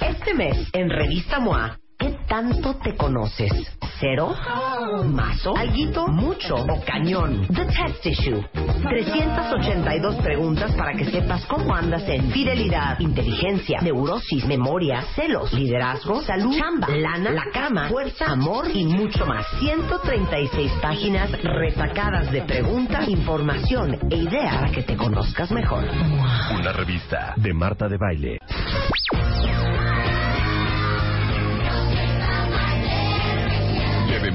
Este mes, en Revista MOA, ¿qué tanto te conoces? ¿Cero? ¿Mazo? ¿Alguito? ¿Mucho? ¿O cañón? The Test Issue. 382 preguntas para que sepas cómo andas en fidelidad, inteligencia, neurosis, memoria, celos, liderazgo, salud, chamba, lana, la cama, fuerza, amor y mucho más. 136 páginas retacadas de preguntas, información e idea para que te conozcas mejor. Una revista de Marta de Baile.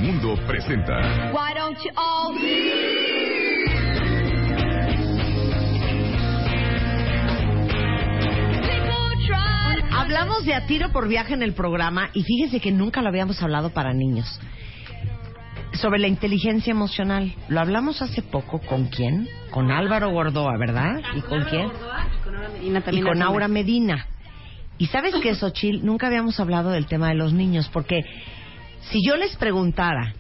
Bebemundo presenta Why don't you all Hablamos de a tiro por viaje en el programa y fíjese que nunca lo habíamos hablado para niños. Sobre la inteligencia emocional. Lo hablamos hace poco con quién? Con Álvaro Gordoa, ¿verdad? ¿Y con quién? y con Aura Medina. Y sabes que, Xochil, nunca habíamos hablado del tema de los niños, porque si yo les preguntara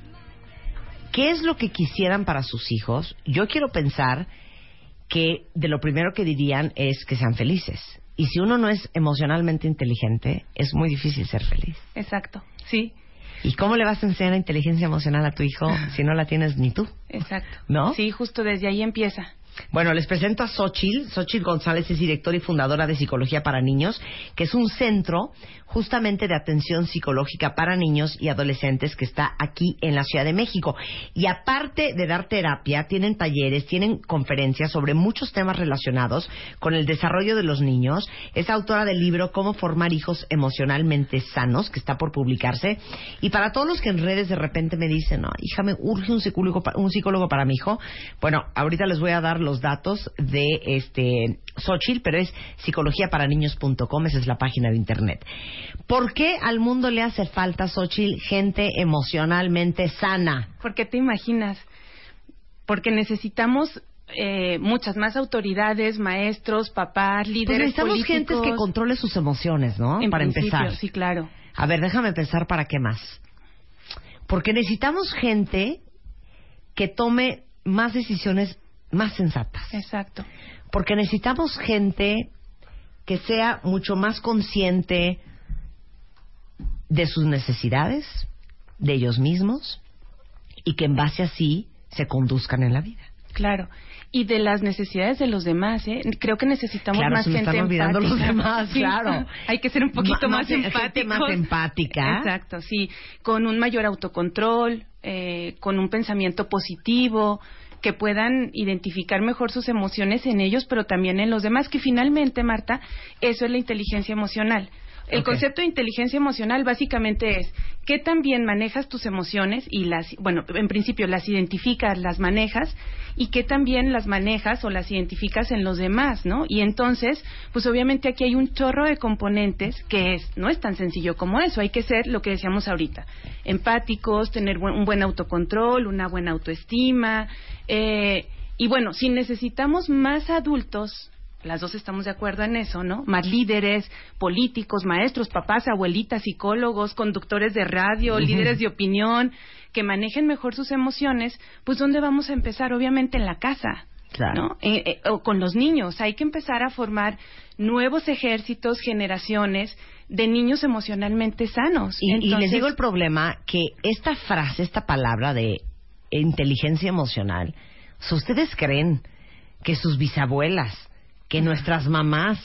qué es lo que quisieran para sus hijos, yo quiero pensar que de lo primero que dirían es que sean felices. Y si uno no es emocionalmente inteligente, es muy difícil ser feliz. Exacto, sí. ¿Y cómo le vas a enseñar la inteligencia emocional a tu hijo si no la tienes ni tú? Exacto. ¿No? Sí, justo desde ahí empieza. Bueno, les presento a Xochil. Xochil González es directora y fundadora de Psicología para Niños, que es un centro justamente de atención psicológica para niños y adolescentes que está aquí en la Ciudad de México. Y aparte de dar terapia, tienen talleres, tienen conferencias sobre muchos temas relacionados con el desarrollo de los niños. Es autora del libro Cómo formar hijos emocionalmente sanos, que está por publicarse. Y para todos los que en redes de repente me dicen, no, hija, me urge un psicólogo, un psicólogo para mi hijo. Bueno, ahorita les voy a dar los datos de este Xochitl, pero es psicologiaparaniños.com, esa es la página de internet. ¿Por qué al mundo le hace falta, Xochitl, gente emocionalmente sana? ¿Por qué te imaginas? Porque necesitamos eh, muchas más autoridades, maestros, papás, Pues líderes necesitamos políticos. gente que controle sus emociones, ¿no? En para empezar. Sí, claro. A ver, déjame pensar para qué más. Porque necesitamos gente que tome más decisiones más sensatas. Exacto. Porque necesitamos gente que sea mucho más consciente de sus necesidades, de ellos mismos, y que en base así se conduzcan en la vida. Claro. Y de las necesidades de los demás, ¿eh? Creo que necesitamos Claro, más se me gente están olvidando los empática. demás, Sí, claro. Hay que ser un poquito más, empáticos. más empática. Exacto, sí. Con un mayor autocontrol, eh, con un pensamiento positivo, que puedan identificar mejor sus emociones en ellos, pero también en los demás, que finalmente, Marta, eso es la inteligencia emocional. El concepto de inteligencia emocional básicamente es qué tan bien manejas tus emociones y las, bueno, en principio las identificas, las manejas y qué tan bien las manejas o las identificas en los demás, ¿no? Y entonces, pues obviamente aquí hay un chorro de componentes que es, no es tan sencillo como eso, hay que ser lo que decíamos ahorita, empáticos, tener un buen autocontrol, una buena autoestima, eh, y bueno, si necesitamos más adultos las dos estamos de acuerdo en eso, ¿no? Más líderes, políticos, maestros, papás, abuelitas, psicólogos, conductores de radio, líderes de opinión, que manejen mejor sus emociones, pues ¿dónde vamos a empezar? Obviamente en la casa. Claro. ¿no? Eh, eh, o con los niños. Hay que empezar a formar nuevos ejércitos, generaciones de niños emocionalmente sanos. Y, y les digo el problema que esta frase, esta palabra de inteligencia emocional, si ustedes creen que sus bisabuelas, que nuestras mamás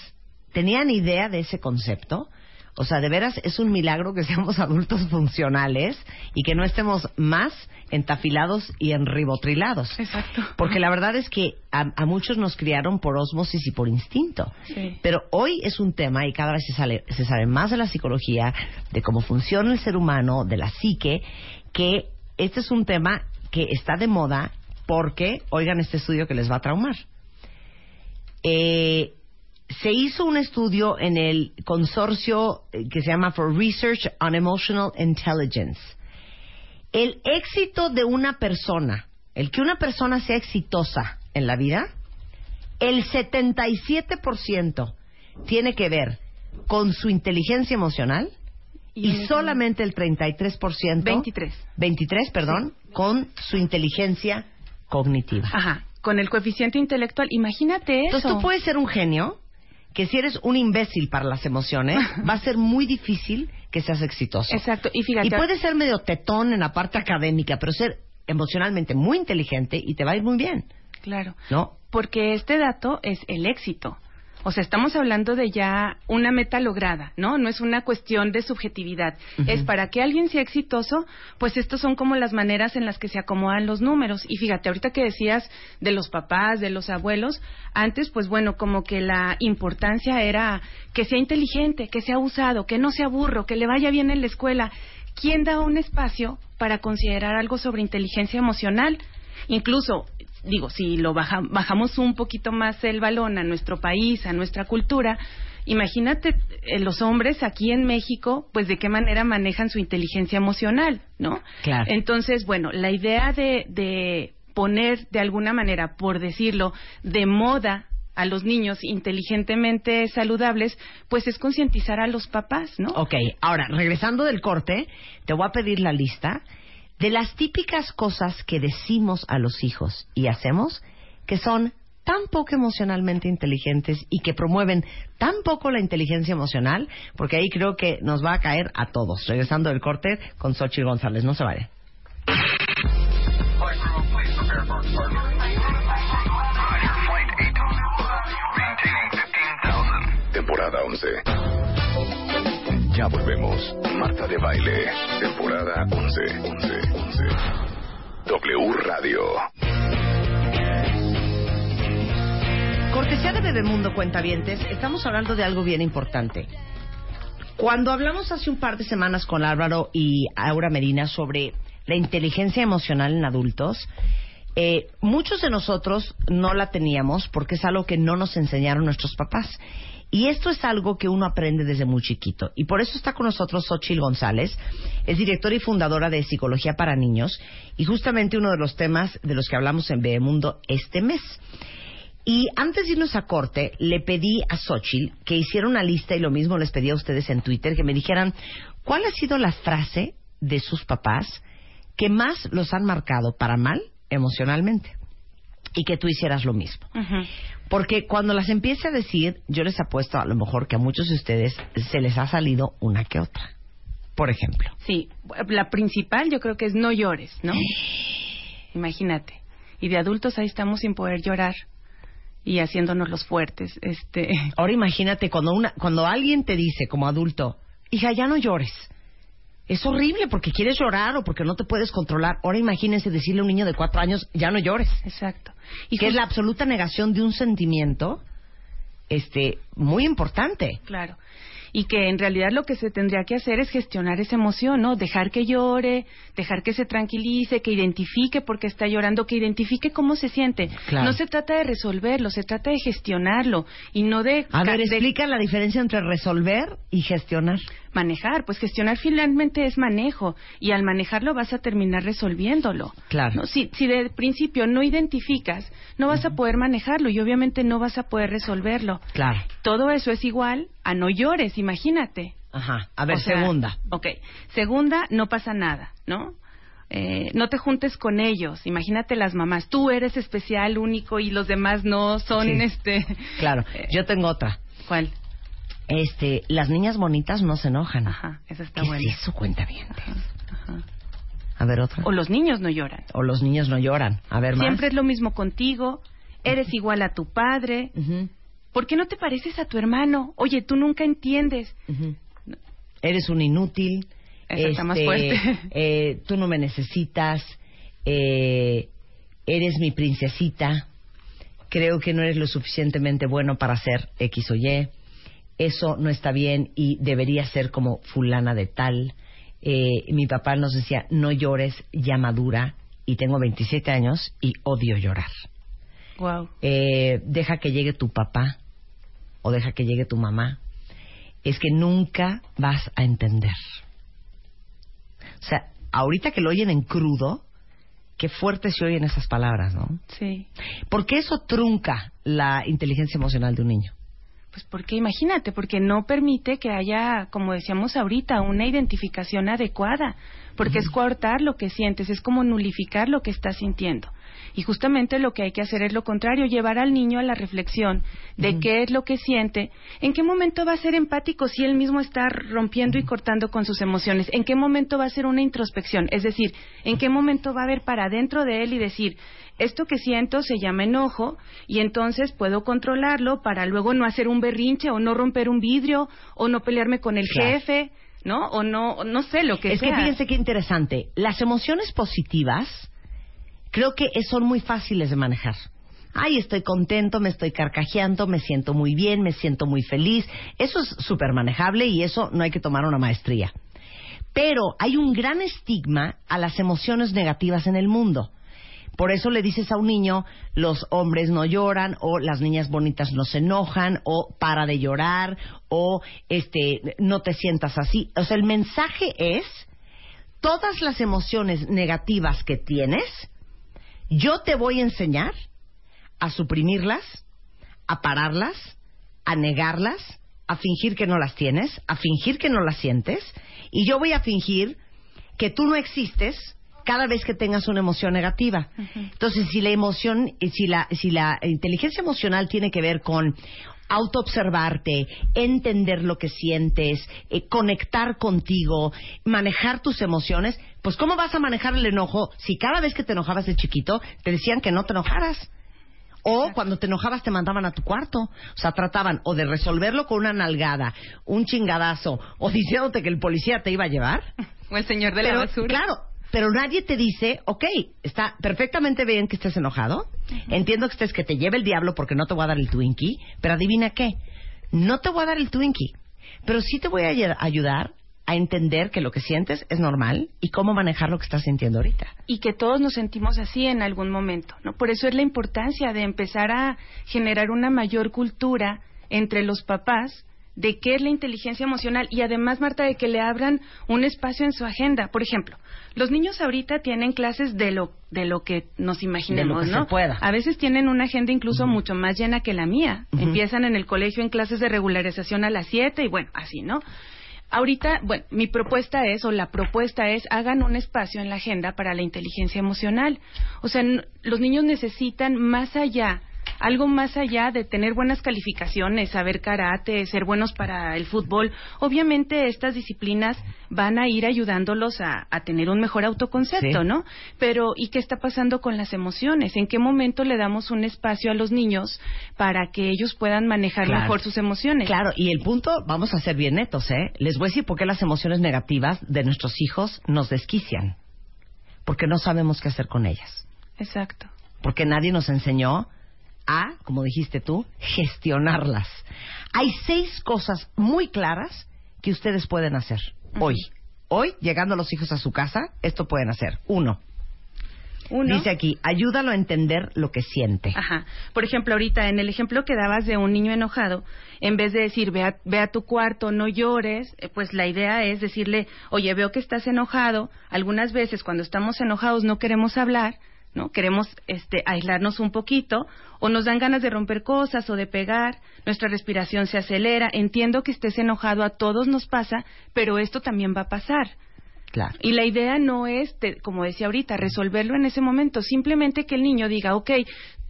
tenían idea de ese concepto, o sea, de veras es un milagro que seamos adultos funcionales y que no estemos más entafilados y enribotrilados. Exacto. Porque la verdad es que a, a muchos nos criaron por ósmosis y por instinto. Sí. Pero hoy es un tema y cada vez se, sale- se sabe más de la psicología, de cómo funciona el ser humano, de la psique, que este es un tema que está de moda porque, oigan este estudio que les va a traumar. Eh, se hizo un estudio en el consorcio eh, que se llama For Research on Emotional Intelligence. El éxito de una persona, el que una persona sea exitosa en la vida, el 77% tiene que ver con su inteligencia emocional y, solamente el 33%, 23. 23, perdón, con su inteligencia cognitiva. Ajá, con el coeficiente intelectual. Imagínate eso. Entonces tú puedes ser un genio que si eres un imbécil para las emociones, va a ser muy difícil que seas exitoso. Exacto, y fíjate. Y puedes ser medio tetón en la parte académica, pero ser emocionalmente muy inteligente y te va a ir muy bien. Claro. ¿No? Porque este dato es el éxito. O sea, estamos hablando de ya una meta lograda, ¿no? No es una cuestión de subjetividad. Es para que alguien sea exitoso, pues estos son como las maneras en las que se acomodan los números. Y fíjate, ahorita que decías de los papás, de los abuelos, antes, pues bueno, como que la importancia era que sea inteligente, que sea usado, que no sea burro, que le vaya bien en la escuela. ¿Quién da un espacio para considerar algo sobre inteligencia emocional? Incluso digo, si lo bajamos un poquito más el balón a nuestro país, a nuestra cultura, imagínate eh, los hombres aquí en México, pues de qué manera manejan su inteligencia emocional, ¿no? Claro. Entonces, bueno, la idea de, de poner de alguna manera, por decirlo, de moda a los niños inteligentemente saludables, pues es concientizar a los papás, ¿no? Ok, ahora, regresando del corte, te voy a pedir la lista de las típicas cosas que decimos a los hijos y hacemos que son tan poco emocionalmente inteligentes y que promueven tan poco la inteligencia emocional, porque ahí creo que nos va a caer a todos. Regresando del corte con Xochitl González, no se vaya. Temporada 11. Ya volvemos. Marta de Baile, temporada 11. 11. 11. W Radio. Cortesía de Bebemundo Cuentavientes, estamos hablando de algo bien importante. Cuando hablamos hace un par de semanas con Álvaro y Aura Medina sobre la inteligencia emocional en adultos, eh, muchos de nosotros no la teníamos porque es algo que no nos enseñaron nuestros papás. Y esto es algo que uno aprende desde muy chiquito. Y por eso está con nosotros Xochil González, es directora y fundadora de Psicología para Niños, y justamente uno de los temas de los que hablamos en Bebemundo este mes. Y antes de irnos a corte, le pedí a Xochil que hiciera una lista, y lo mismo les pedí a ustedes en Twitter, que me dijeran cuál ha sido la frase de sus papás que más los han marcado para mal emocionalmente y que tú hicieras lo mismo. Porque cuando las empiece a decir, yo les apuesto a lo mejor que a muchos de ustedes se les ha salido una que otra. Por ejemplo. Sí, la principal yo creo que es no llores, ¿no? Imagínate. Y de adultos ahí estamos sin poder llorar y haciéndonos los fuertes. Este. Ahora imagínate cuando una, cuando alguien te dice como adulto, hija ya no llores es horrible porque quieres llorar o porque no te puedes controlar. Ahora imagínense decirle a un niño de cuatro años, ya no llores. Exacto. Y que es la absoluta negación de un sentimiento este, muy importante. Claro y que en realidad lo que se tendría que hacer es gestionar esa emoción, ¿no? Dejar que llore, dejar que se tranquilice, que identifique por qué está llorando, que identifique cómo se siente. No se trata de resolverlo, se trata de gestionarlo y no de... A ver, explica la diferencia entre resolver y gestionar. Manejar, pues gestionar finalmente es manejo y al manejarlo vas a terminar resolviéndolo. Claro. Si, si de principio no identificas, no vas a poder manejarlo y obviamente no vas a poder resolverlo. Claro. Todo eso es igual a no llores, imagínate. Ajá. A ver, segunda. Ok. Segunda, no pasa nada, ¿no? Eh, no te juntes con ellos. Imagínate las mamás. Tú eres especial, único y los demás no son este. Claro. Eh, Yo tengo otra. ¿Cuál? Este, las niñas bonitas no se enojan. Ajá, esa está ¿Qué buena. es eso? Cuenta bien. Ajá. A ver, otra. O los niños no lloran. O los niños no lloran. A ver, más. Siempre es lo mismo contigo. Eres igual a tu padre. ¿Por qué no te pareces a tu hermano? Oye, tú nunca entiendes. Eres un inútil. está más este, fuerte. Eh, tú no me necesitas. Eh, eres mi princesita. Creo que no eres lo suficientemente bueno para ser X o Y. Eso no está bien y debería ser como fulana de tal. Eh, mi papá nos decía, no llores, ya madura. Y tengo 27 años y odio llorar. Wow. Eh, deja que llegue tu papá o deja que llegue tu mamá, es que nunca vas a entender. O sea, ahorita que lo oyen en crudo, qué fuerte se oyen esas palabras, ¿no? Sí. Porque eso trunca la inteligencia emocional de un niño. Pues porque imagínate, porque no permite que haya, como decíamos ahorita, una identificación adecuada, porque es coartar lo que sientes, es como nulificar lo que estás sintiendo. Y justamente lo que hay que hacer es lo contrario, llevar al niño a la reflexión de qué es lo que siente, en qué momento va a ser empático si él mismo está rompiendo y cortando con sus emociones, en qué momento va a ser una introspección, es decir, en qué momento va a ver para dentro de él y decir, esto que siento se llama enojo y entonces puedo controlarlo para luego no hacer un berrinche o no romper un vidrio o no pelearme con el jefe, ¿no? O no, no sé lo que es sea. que fíjense qué interesante. Las emociones positivas creo que son muy fáciles de manejar. Ay, estoy contento, me estoy carcajeando, me siento muy bien, me siento muy feliz. Eso es súper manejable y eso no hay que tomar una maestría. Pero hay un gran estigma a las emociones negativas en el mundo. Por eso le dices a un niño, los hombres no lloran, o las niñas bonitas no se enojan, o para de llorar, o este, no te sientas así. O sea, el mensaje es, todas las emociones negativas que tienes, yo te voy a enseñar a suprimirlas, a pararlas, a negarlas, a fingir que no las tienes, a fingir que no las sientes, y yo voy a fingir que tú no existes cada vez que tengas una emoción negativa. Entonces, si la emoción, si la, si la inteligencia emocional tiene que ver con autoobservarte, entender lo que sientes, eh, conectar contigo, manejar tus emociones, pues ¿cómo vas a manejar el enojo si cada vez que te enojabas de chiquito te decían que no te enojaras? O cuando te enojabas te mandaban a tu cuarto. O sea, trataban o de resolverlo con una nalgada, un chingadazo, o diciéndote que el policía te iba a llevar. O el señor de Pero, la basura. Claro, pero nadie te dice, ok, está perfectamente bien que estés enojado, entiendo que estés que te lleve el diablo porque no te voy a dar el Twinkie, pero adivina qué, no te voy a dar el Twinkie, pero sí te voy a ay- ayudar a entender que lo que sientes es normal y cómo manejar lo que estás sintiendo ahorita. y que todos nos sentimos así en algún momento, ¿no? Por eso es la importancia de empezar a generar una mayor cultura entre los papás de qué es la inteligencia emocional y además, Marta, de que le abran un espacio en su agenda. Por ejemplo, los niños ahorita tienen clases de lo, de lo que nos imaginemos, que ¿no? se pueda. A veces tienen una agenda incluso mucho más llena que la mía. Empiezan en el colegio en clases de regularización a las 7 y bueno, así, ¿no? Ahorita, bueno, mi propuesta es, o la propuesta es, hagan un espacio en la agenda para la inteligencia emocional. O sea, los niños necesitan más allá, algo más allá de tener buenas calificaciones, saber karate, ser buenos para el fútbol. Obviamente estas disciplinas van a ir ayudándolos a, a tener un mejor autoconcepto, Sí. ¿no? Pero, ¿y qué está pasando con las emociones? ¿En qué momento le damos un espacio a los niños para que ellos puedan manejar Claro. mejor sus emociones? Claro, y el punto, vamos a ser bien netos, ¿eh? Les voy a decir por qué las emociones negativas de nuestros hijos nos desquician. Porque no sabemos qué hacer con ellas. Exacto. porque nadie nos enseñó a, como dijiste tú, gestionarlas. Hay seis cosas muy claras que ustedes pueden hacer hoy. Hoy, llegando los hijos a su casa, esto pueden hacer. Uno, Uno. dice aquí, ayúdalo a entender lo que siente. Ajá. Por ejemplo, ahorita en el ejemplo que dabas de un niño enojado, en vez de decir, ve a, ve a tu cuarto, no llores, eh, pues la idea es decirle, oye, veo que estás enojado. Algunas veces cuando estamos enojados no queremos hablar, ¿no? Queremos este, aislarnos un poquito o nos dan ganas de romper cosas o de pegar, nuestra respiración se acelera. Entiendo que estés enojado, a todos nos pasa, pero esto también va a pasar. Claro. Y la idea no es, te- como decía ahorita, resolverlo en ese momento, simplemente que el niño diga, ok,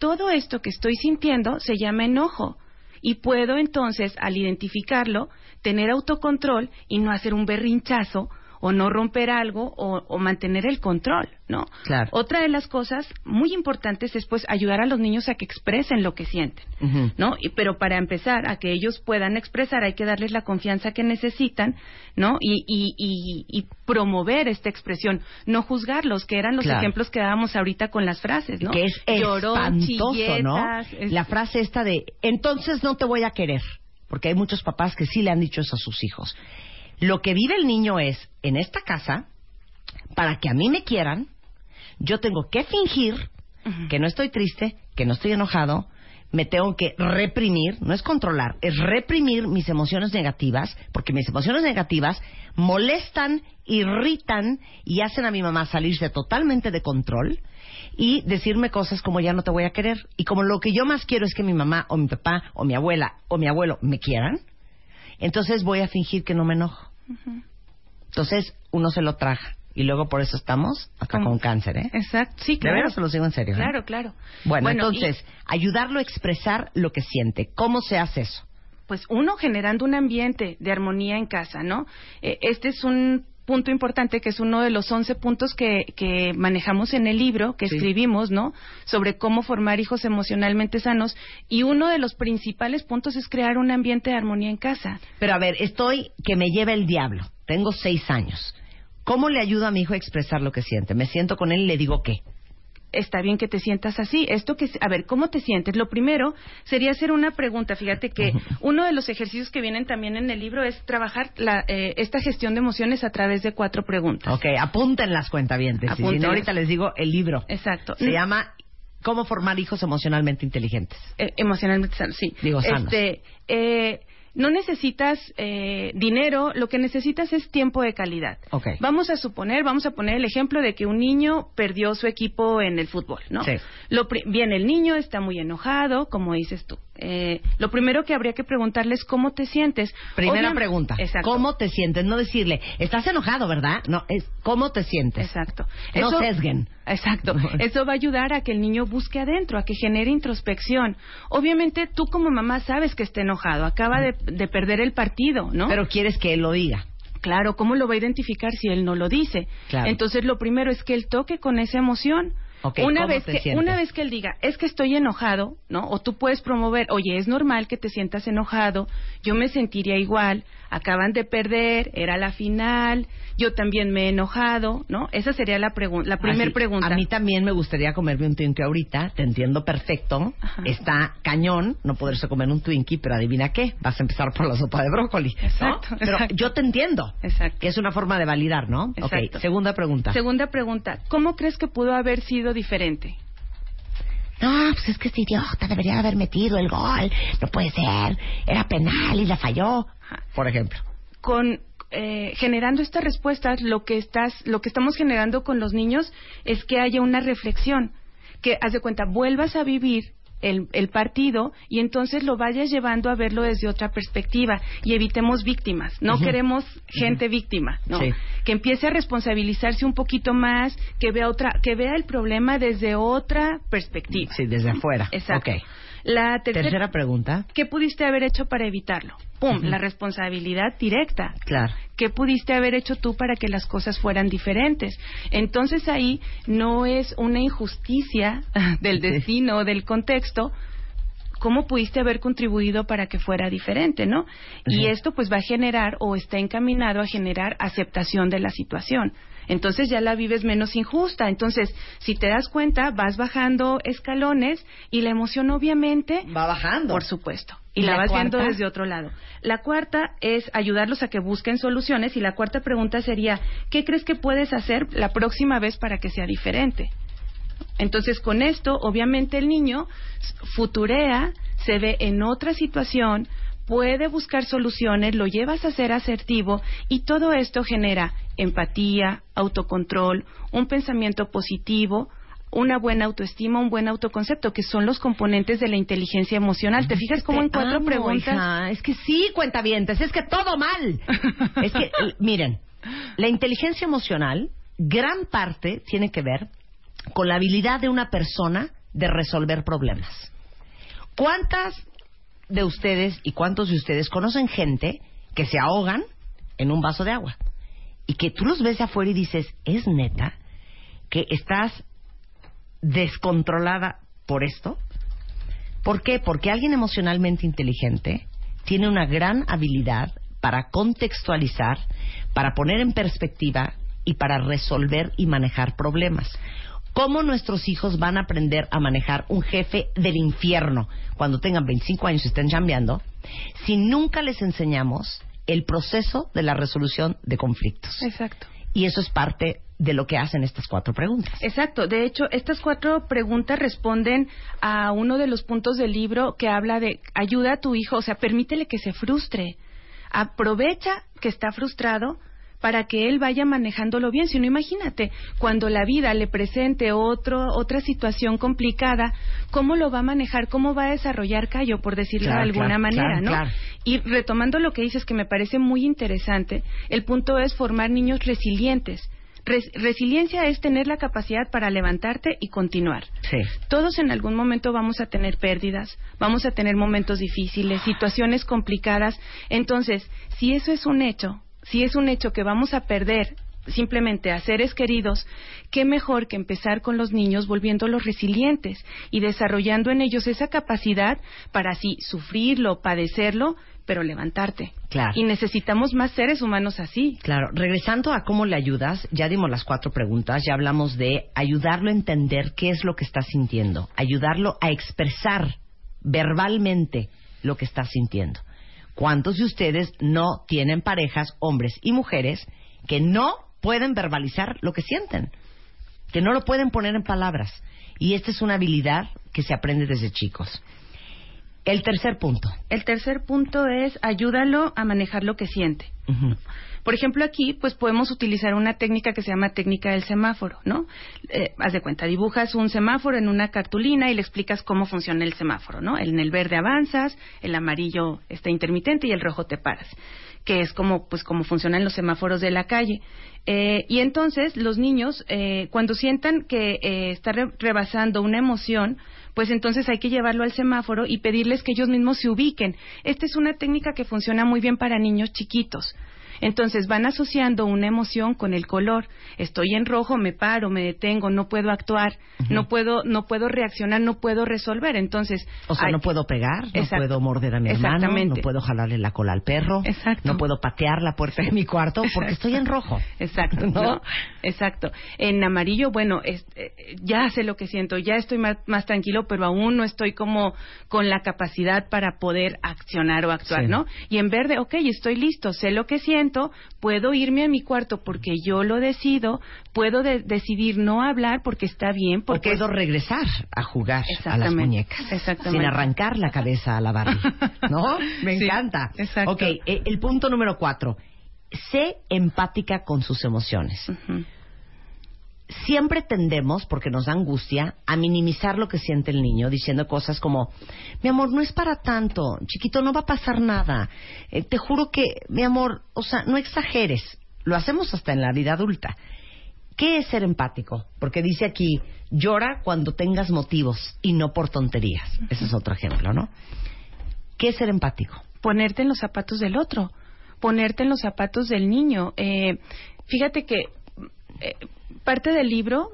todo esto que estoy sintiendo se llama enojo. Y puedo entonces, al identificarlo, tener autocontrol y no hacer un berrinchazo o no romper algo o, o mantener el control, ¿no? Claro. Otra de las cosas muy importantes es pues ayudar a los niños a que expresen lo que sienten. ¿no? Y, pero para empezar, a que ellos puedan expresar, hay que darles la confianza que necesitan, ¿no? Y, y, y, y promover esta expresión, no juzgarlos, que eran los Claro. ejemplos que dábamos ahorita con las frases, ¿no? Que es Llorón, espantoso, ¿no? es- La frase esta de, entonces no te voy a querer. Porque hay muchos papás que sí le han dicho eso a sus hijos. Lo que vive el niño es, en esta casa, para que a mí me quieran, yo tengo que fingir que no estoy triste, que no estoy enojado, me tengo que reprimir, no es controlar, es reprimir mis emociones negativas, porque mis emociones negativas molestan, irritan y hacen a mi mamá salirse totalmente de control y decirme cosas como ya no te voy a querer. Y como lo que yo más quiero es que mi mamá o mi papá o mi abuela o mi abuelo me quieran, entonces voy a fingir que no me enojo. Entonces uno se lo traja. Y luego por eso estamos acá con cáncer, ¿eh? Exacto, sí, De claro. veras se lo digo en serio. ¿eh? Claro, claro. Bueno, y- entonces, ayudarlo a expresar lo que siente. ¿Cómo se hace eso? pues uno generando un ambiente de armonía en casa, ¿no? Eh, este es un punto importante que es uno de los 11 puntos que, que manejamos en el libro que Sí. escribimos, ¿no? Sobre cómo formar hijos emocionalmente sanos y uno de los principales puntos es crear un ambiente de armonía en casa. Pero a ver, estoy que me lleva el diablo. Tengo seis años. ¿Cómo le ayudo a mi hijo a expresar lo que siente? Me siento con él y le digo qué. Está bien que te sientas así. Esto que, a ver, ¿cómo te sientes? Lo primero sería hacer una pregunta. Fíjate que uno de los ejercicios que vienen también en el libro es trabajar la, eh, esta gestión de emociones a través de cuatro preguntas. Ok, apunten las cuentavientes. Y Si no, ahorita les digo el libro. Exacto. Se llama ¿Cómo formar hijos emocionalmente inteligentes? Eh, emocionalmente sanos, sí. Digo, sanos. Este, eh, no necesitas eh, dinero, lo que necesitas es tiempo de calidad. Vamos a suponer, vamos a poner el ejemplo de que un niño perdió su equipo en el fútbol, ¿no? Sí. Lo bien, el niño está muy enojado, como dices tú. Eh, lo primero que habría que preguntarle es cómo te sientes. Primera pregunta. Exacto. ¿Cómo te sientes? No decirle, estás enojado, ¿verdad? No, es ¿cómo te sientes? Exacto. No sesguen. Exacto. Eso va a ayudar a que el niño busque adentro, a que genere introspección. Obviamente tú como mamá sabes que está enojado, acaba de, de perder el partido, ¿no? Pero quieres que él lo diga. Claro, ¿cómo lo va a identificar si él no lo dice? Claro. Entonces lo primero es que él toque con esa emoción. Una ¿cómo vez que sientes? una vez que él diga, es que estoy enojado, ¿no? O tú puedes promover, "Oye, es normal que te sientas enojado, yo me sentiría igual, acaban de perder, era la final, yo también me he enojado", ¿no? Esa sería la pregunta, la primera Así, pregunta. A mí también me gustaría comerme un Twinkie ahorita, te entiendo perfecto. Ajá. Está cañón no poderse comer un Twinkie, pero adivina qué, vas a empezar por la sopa de brócoli. ¿no? Exacto, Pero exacto. yo te entiendo. Exacto. Que es una forma de validar, ¿no? Exacto. Segunda pregunta. Segunda pregunta, ¿cómo crees que pudo haber sido diferente? No, pues es que este idiota debería haber metido el gol. No puede ser. Era penal y la falló. Por ejemplo. con eh, generando estas respuestas lo que estás lo que estamos generando con los niños es que haya una reflexión que haz de cuenta vuelvas a vivir el, el partido y entonces lo vayas llevando a verlo desde otra perspectiva y evitemos víctimas no queremos gente víctima no Sí. que empiece a responsabilizarse un poquito más que vea otra que vea el problema desde otra perspectiva Sí, desde afuera. exacto Ok. La tercera Tercera pregunta. ¿Qué pudiste haber hecho para evitarlo? ¡Pum! La responsabilidad directa. Claro. ¿Qué pudiste haber hecho tú para que las cosas fueran diferentes? Entonces ahí no es una injusticia del destino o del contexto. ¿Cómo pudiste haber contribuido para que fuera diferente, no? Y esto pues va a generar o está encaminado a generar aceptación de la situación. Entonces ya la vives menos injusta. Entonces, si te das cuenta, vas bajando escalones y la emoción obviamente Va bajando. por supuesto. Y, ¿Y la, la vas viendo desde otro lado. La cuarta es ayudarlos a que busquen soluciones y la cuarta pregunta sería, ¿qué crees que puedes hacer la próxima vez para que sea diferente? Entonces, con esto, obviamente el niño futurea, se ve en otra situación, puede buscar soluciones, lo llevas a ser asertivo y todo esto genera empatía, autocontrol, un pensamiento positivo, una buena autoestima, un buen autoconcepto, que son los componentes de la inteligencia emocional. ¿Te fijas cómo en cuatro preguntas? hija. Es que sí, cuentavientes, es que todo mal. es que, miren, la inteligencia emocional, gran parte tiene que ver con la habilidad de una persona de resolver problemas. ¿Cuántas de ustedes y cuántos de ustedes conocen gente que se ahogan en un vaso de agua? Y que tú los ves afuera y dices, ¿es neta que estás descontrolada por esto? ¿Por qué? Porque alguien emocionalmente inteligente tiene una gran habilidad para contextualizar, para poner en perspectiva y para resolver y manejar problemas. ¿Cómo nuestros hijos van a aprender a manejar un jefe del infierno cuando tengan 25 años y estén chambeando si nunca les enseñamos el proceso de la resolución de conflictos? Exacto. Y eso es parte de lo que hacen estas cuatro preguntas. Exacto. De hecho, estas cuatro preguntas responden a uno de los puntos del libro que habla de ayuda a tu hijo, o sea, permítele que se frustre. Aprovecha que está frustrado para que él vaya manejándolo bien. Si no, imagínate, cuando la vida le presente otro, otra situación complicada, ¿cómo lo va a manejar? ¿Cómo va a desarrollar callo, por decirlo de alguna manera, ¿no? Y retomando lo que dices, que me parece muy interesante, el punto es formar niños resilientes. resiliencia es tener la capacidad para levantarte y continuar. Sí. Todos en algún momento vamos a tener pérdidas, vamos a tener momentos difíciles, situaciones complicadas. Entonces, si eso es un hecho, si es un hecho que vamos a perder simplemente a seres queridos, qué mejor que empezar con los niños volviéndolos resilientes y desarrollando en ellos esa capacidad para así sufrirlo, padecerlo, pero levantarte. Claro. Y necesitamos más seres humanos así. Claro. Regresando a cómo le ayudas, ya dimos las cuatro preguntas, ya hablamos de ayudarlo a entender qué es lo que está sintiendo, ayudarlo a expresar verbalmente lo que está sintiendo. ¿Cuántos de ustedes no tienen parejas, hombres y mujeres, que no pueden verbalizar lo que sienten? Que no lo pueden poner en palabras. Y esta es una habilidad que se aprende desde chicos. El tercer punto. El tercer punto es ayúdalo a manejar lo que siente. Por ejemplo, aquí, pues podemos utilizar una técnica que se llama técnica del semáforo, ¿no? Eh, haz de cuenta, dibujas un semáforo en una cartulina y le explicas cómo funciona el semáforo, ¿no? En el verde avanzas, el amarillo está intermitente y el rojo te paras que es como pues como funcionan los semáforos de la calle eh, y entonces los niños eh, cuando sientan que eh, está rebasando una emoción pues entonces hay que llevarlo al semáforo y pedirles que ellos mismos se ubiquen esta es una técnica que funciona muy bien para niños chiquitos entonces van asociando una emoción con el color. Estoy en rojo, me paro, me detengo, no puedo actuar, no puedo, no puedo reaccionar, no puedo resolver. Entonces, o sea, no puedo pegar, no puedo morder a mi hermano, no puedo jalarle la cola al perro, no puedo patear la puerta de mi cuarto porque estoy en rojo. Exacto, ¿no? Exacto. En amarillo, bueno, eh, ya sé lo que siento, ya estoy más, más, tranquilo, pero aún no estoy como con la capacidad para poder accionar o actuar, ¿no? Y en verde, ok, estoy listo, sé lo que siento puedo irme a mi cuarto porque yo lo decido, puedo decidir no hablar porque está bien. Porque o puedo regresar a jugar a las muñecas sin arrancar la cabeza a la Barbie. ¿No? Me encanta. Exacto. Ok, eh, el punto número cuatro. Sé empática con sus emociones siempre tendemos, porque nos da angustia, a minimizar lo que siente el niño, diciendo cosas como, mi amor, no es para tanto, chiquito, no va a pasar nada, eh, te juro que, mi amor, o sea, no exageres, lo hacemos hasta en la vida adulta. ¿Qué es ser empático? Porque dice aquí, llora cuando tengas motivos y no por tonterías. Ese es otro ejemplo, ¿no? ¿Qué es ser empático? Ponerte en los zapatos del otro, ponerte en los zapatos del niño. Eh, fíjate que eh, parte del libro,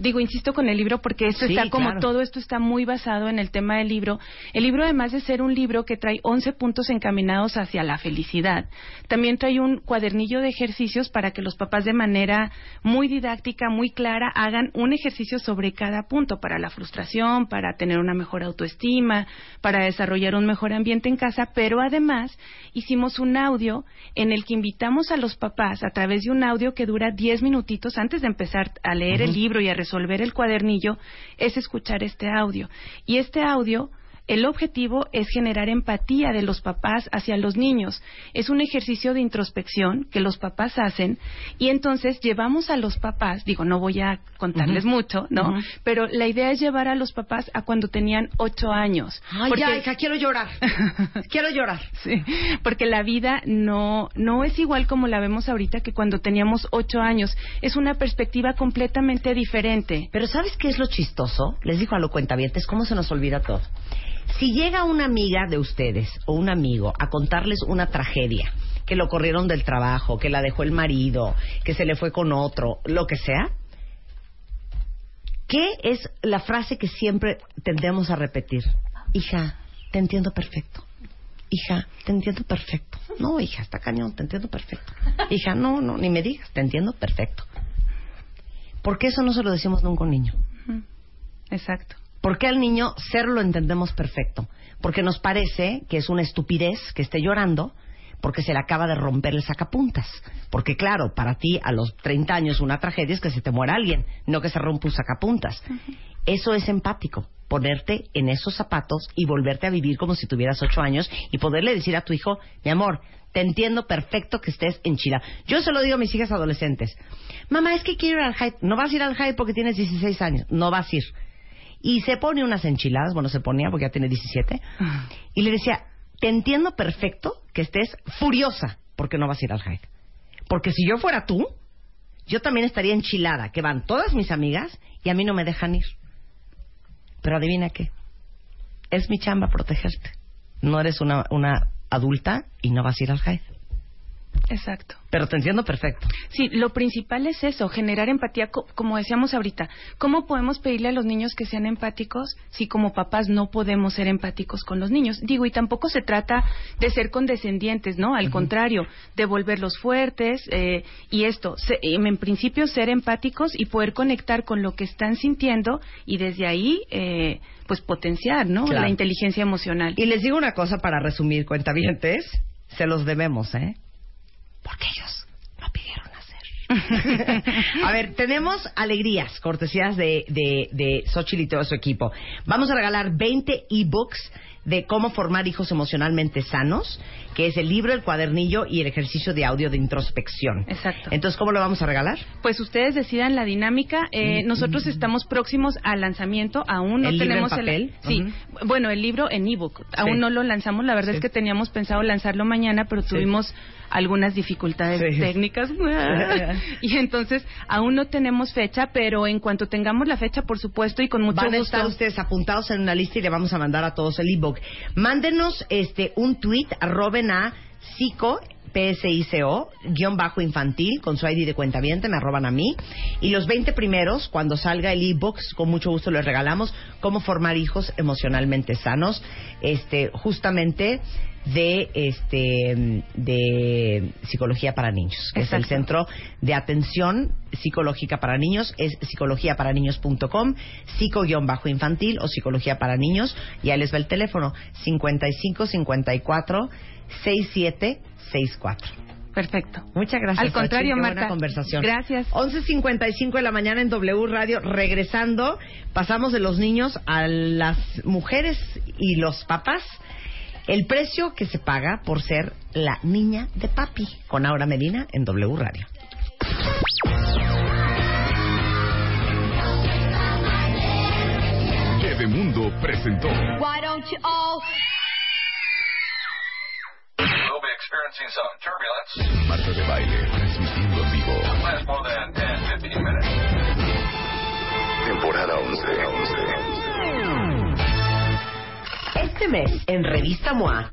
digo, insisto con el libro porque esto está como todo esto está muy basado en el tema del libro. El libro, además de ser un libro que trae 11 puntos encaminados hacia la felicidad, también trae un cuadernillo de ejercicios para que los papás de manera muy didáctica, muy clara, hagan un ejercicio sobre cada punto para la frustración, para tener una mejor autoestima, para desarrollar un mejor ambiente en casa, pero además hicimos un audio en el que invitamos a los papás a través de un audio que dura 10 minutitos antes de empezar a leer el libro y a resolver el cuadernillo, es escuchar este audio. Y este audio el objetivo es generar empatía de los papás hacia los niños. Es un ejercicio de introspección que los papás hacen y entonces llevamos a los papás, digo, no voy a contarles mucho, ¿no? Pero la idea es llevar a los papás a cuando tenían ocho años. Ay, porque... ya, hija, quiero llorar. quiero llorar. Sí, porque la vida no, no es igual como la vemos ahorita que cuando teníamos ocho años. Es una perspectiva completamente diferente. Pero ¿sabes qué es lo chistoso? Les dijo a lo cuentavientes, ¿cómo se nos olvida todo? Si llega una amiga de ustedes o un amigo a contarles una tragedia, que lo corrieron del trabajo, que la dejó el marido, que se le fue con otro, lo que sea, ¿qué es la frase que siempre tendemos a repetir? Hija, te entiendo perfecto. Hija, te entiendo perfecto. No, hija, está cañón, te entiendo perfecto. Hija, no, no, ni me digas, te entiendo perfecto. ¿Por qué eso no se lo decimos nunca un niño? Exacto. ¿Por qué al niño ser lo entendemos perfecto? Porque nos parece que es una estupidez que esté llorando, porque se le acaba de romper el sacapuntas. Porque claro, para ti a los 30 años una tragedia es que se te muera alguien, no que se rompa un sacapuntas. Eso es empático, ponerte en esos zapatos y volverte a vivir como si tuvieras ocho años y poderle decir a tu hijo, mi amor, te entiendo perfecto que estés en Chile. Yo se lo digo a mis hijas adolescentes. Mamá, es que quiero ir al Hyde. No vas a ir al Hyde porque tienes 16 años. No vas a ir. Y se pone unas enchiladas, bueno, se ponía porque ya tiene 17. Y le decía, te entiendo perfecto que estés furiosa porque no vas a ir al Hyde. Porque si yo fuera tú, yo también estaría enchilada, que van todas mis amigas y a mí no me dejan ir. Pero adivina qué. Es mi chamba protegerte. No eres una, una adulta y no vas a ir al Hyde. Exacto. Pero te entiendo perfecto. Sí, lo principal es eso, generar empatía, como decíamos ahorita. ¿Cómo podemos pedirle a los niños que sean empáticos si como papás no podemos ser empáticos con los niños? Digo, y tampoco se trata de ser condescendientes, ¿no? Al contrario, de volverlos fuertes eh, y esto, en principio ser empáticos y poder conectar con lo que están sintiendo y desde ahí, eh, pues potenciar, ¿no? La inteligencia emocional. Y les digo una cosa para resumir, cuentavientes, se los debemos, ¿eh? Porque ellos lo pidieron hacer. a ver, tenemos alegrías, cortesías de, de, de Xochitl y todo su equipo. Vamos a regalar 20 ebooks de cómo formar hijos emocionalmente sanos, que es el libro, el cuadernillo y el ejercicio de audio de introspección. Exacto. Entonces, ¿cómo lo vamos a regalar? Pues ustedes decidan la dinámica. Eh, mm, nosotros mm. estamos próximos al lanzamiento. Aún no ¿El tenemos libro en papel? el. Sí. Bueno, el libro en ebook. Aún no lo lanzamos. La verdad es que teníamos pensado lanzarlo mañana, pero tuvimos algunas dificultades técnicas. y entonces aún no tenemos fecha, pero en cuanto tengamos la fecha, por supuesto, y con mucho Van gusto. a estar ustedes apuntados en una lista y le vamos a mandar a todos el ebook. Mándenos este un tweet, arroben a psico PSICO, guion bajo infantil, con su ID de cuenta me arroban a mí. Y los 20 primeros, cuando salga el ebook, con mucho gusto les regalamos cómo formar hijos emocionalmente sanos. Este, justamente de este de psicología para niños, que es el centro de atención psicológica para niños, es psicologiaparaniños.com, psico-infantil o psicología para niños, y ahí les va el teléfono 55 54 67 64. Perfecto. Muchas gracias. Al contrario, Qué Marta. Buena conversación. Gracias. 11.55 de la mañana en W Radio. Regresando, pasamos de los niños a las mujeres y los papás. El precio que se paga por ser la niña de papi. Con Aura Medina en W Radio. Mundo presentó. Why don't you all... Marta de baile, transmitiendo en vivo. Last more than 10, 15 minutes. Temporada 11. 11. Este mes, en Revista MOA,